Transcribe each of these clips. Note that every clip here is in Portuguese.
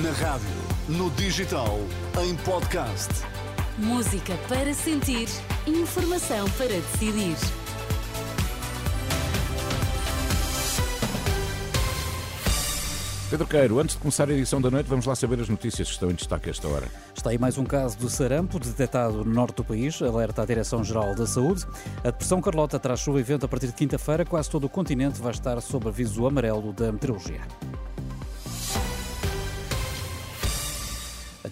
Na rádio, no digital, em podcast. Música para sentir, informação para decidir. Pedro Queiro, antes de começar a edição da noite, vamos lá saber as notícias que estão em destaque a esta hora. Está aí mais um caso de sarampo detectado no norte do país, alerta a Direção-Geral da Saúde. A depressão Carlota traz chuva e vento a partir de quinta-feira. Quase todo o continente vai estar sob aviso amarelo da meteorologia.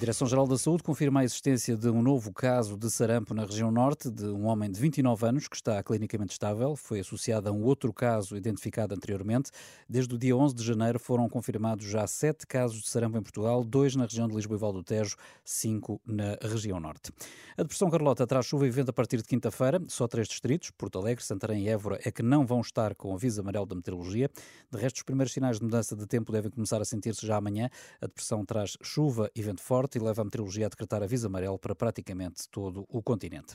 Direção-Geral da Saúde confirma a existência de um novo caso de sarampo na região norte, de um homem de 29 anos que está clinicamente estável. Foi associado a um outro caso identificado anteriormente. Desde o dia 11 de janeiro foram confirmados já sete casos de sarampo em Portugal, dois na região de Lisboa e Val do Tejo, cinco na região norte. A depressão Carlota traz chuva e vento a partir de quinta-feira. Só três distritos, Porto Alegre, Santarém e Évora, é que não vão estar com aviso amarelo da meteorologia. De resto, os primeiros sinais de mudança de tempo devem começar a sentir-se já amanhã. A depressão traz chuva e vento forte e leva a meteorologia a decretar aviso amarelo para praticamente todo o continente.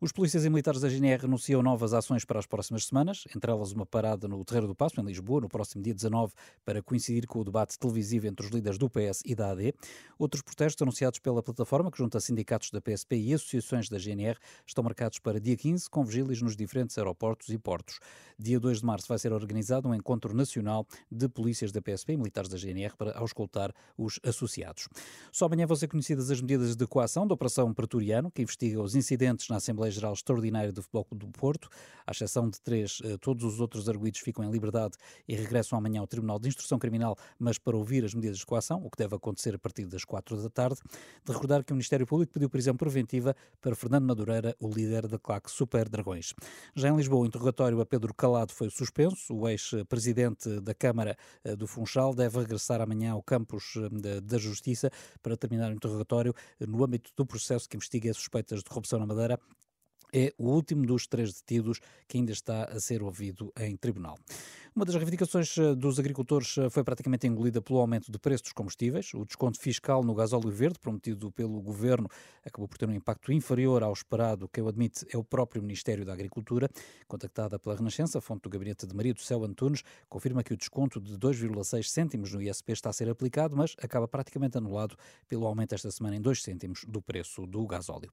Os polícias e militares da GNR anunciam novas ações para as próximas semanas, entre elas uma parada no Terreiro do Passo, em Lisboa, no próximo dia 19, para coincidir com o debate televisivo entre os líderes do PS e da AD. Outros protestos anunciados pela plataforma, que junta sindicatos da PSP e associações da GNR, estão marcados para dia 15, com vigílias nos diferentes aeroportos e portos. Dia 2 de março vai ser organizado um encontro nacional de polícias da PSP e militares da GNR para auscultar os associados. Só amanhã vão ser conhecidos conhecidas as medidas de coação da Operação Pretoriano, que investiga os incidentes na Assembleia Geral Extraordinária do Futebol do Porto. À exceção de três, eh, todos os outros arguídos ficam em liberdade e regressam amanhã ao Tribunal de Instrução Criminal, mas para ouvir as medidas de coação, o que deve acontecer a partir das quatro da tarde. De recordar que o Ministério Público pediu prisão preventiva para Fernando Madureira, o líder da claque Super Dragões. Já em Lisboa, o interrogatório a Pedro Calado foi suspenso. O ex-presidente da Câmara eh, do Funchal deve regressar amanhã ao campus eh, da Justiça para terminar o interrogatório interrogatório no âmbito do processo que investiga suspeitas de corrupção na Madeira é o último dos três detidos que ainda está a ser ouvido em tribunal. Uma das reivindicações eh, dos agricultores eh, foi praticamente engolida pelo aumento de preços dos combustíveis. O desconto fiscal no gasóleo verde, prometido pelo governo, acabou por ter um impacto inferior ao esperado. Quem o admite é o próprio Ministério da Agricultura. Contactada pela Renascença, a fonte do gabinete de Maria do Céu Antunes confirma que o desconto de 2,6 cêntimos no ISP está a ser aplicado, mas acaba praticamente anulado pelo aumento esta semana em 2 cêntimos do preço do gasóleo.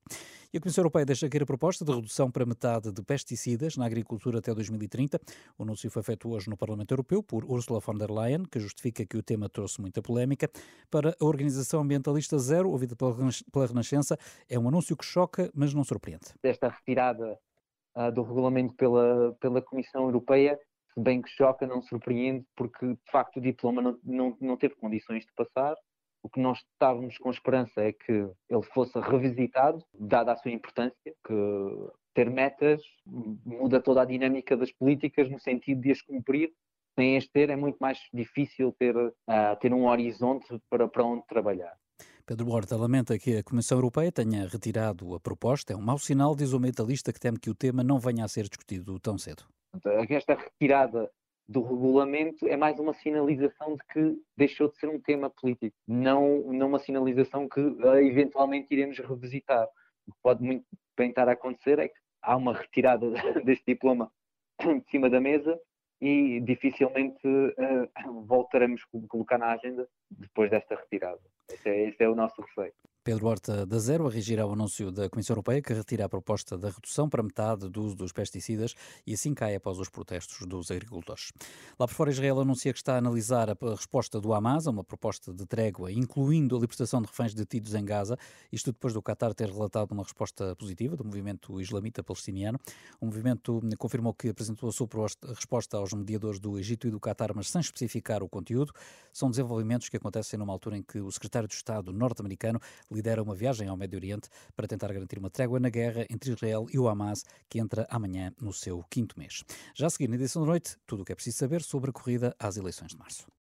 E a Comissão Europeia deixa cair a proposta de redução para metade de pesticidas na agricultura até 2030. O anúncio foi feito hoje no Parlamento Europeu por Ursula von der Leyen, que justifica que o tema trouxe muita polémica. Para a Organização Ambientalista Zero, ouvida pela Renascença, é um anúncio que choca, mas não surpreende. Esta retirada uh, do regulamento pela, pela Comissão Europeia, se bem que choca, não surpreende, porque de facto o diploma não, não, não teve condições de passar. O que nós estávamos com esperança é que ele fosse revisitado, dada a sua importância, que ter metas muda toda a dinâmica das políticas no sentido de as cumprir. Sem as ter, é muito mais difícil ter, uh, ter um horizonte para, para onde trabalhar. Pedro Horta lamenta que a Comissão Europeia tenha retirado a proposta. É um mau sinal, diz o metalista, que teme que o tema não venha a ser discutido tão cedo. Esta retirada do regulamento é mais uma sinalização de que deixou de ser um tema político, não, não uma sinalização que uh, eventualmente iremos revisitar. O que pode muito bem estar a acontecer é que há uma retirada deste diploma de cima da mesa e dificilmente uh, voltaremos a colocar na agenda depois desta retirada. Esse é, esse é o nosso receio. Pedro Horta da Zero a reagir ao anúncio da Comissão Europeia que retira a proposta da redução para metade do uso dos pesticidas e assim cai após os protestos dos agricultores. Lá por fora, Israel anuncia que está a analisar a resposta do Hamas a uma proposta de trégua, incluindo a libertação de reféns detidos em Gaza, isto depois do Qatar ter relatado uma resposta positiva do movimento islamita palestiniano. O movimento confirmou que apresentou a sua resposta aos mediadores do Egito e do Qatar, mas sem especificar o conteúdo. São desenvolvimentos que acontecem numa altura em que o secretário de Estado norte-americano lidera uma viagem ao Médio Oriente para tentar garantir uma trégua na guerra entre Israel e o Hamas, que entra amanhã no seu quinto mês. Já a seguir, na edição da noite, tudo o que é preciso saber sobre a corrida às eleições de março.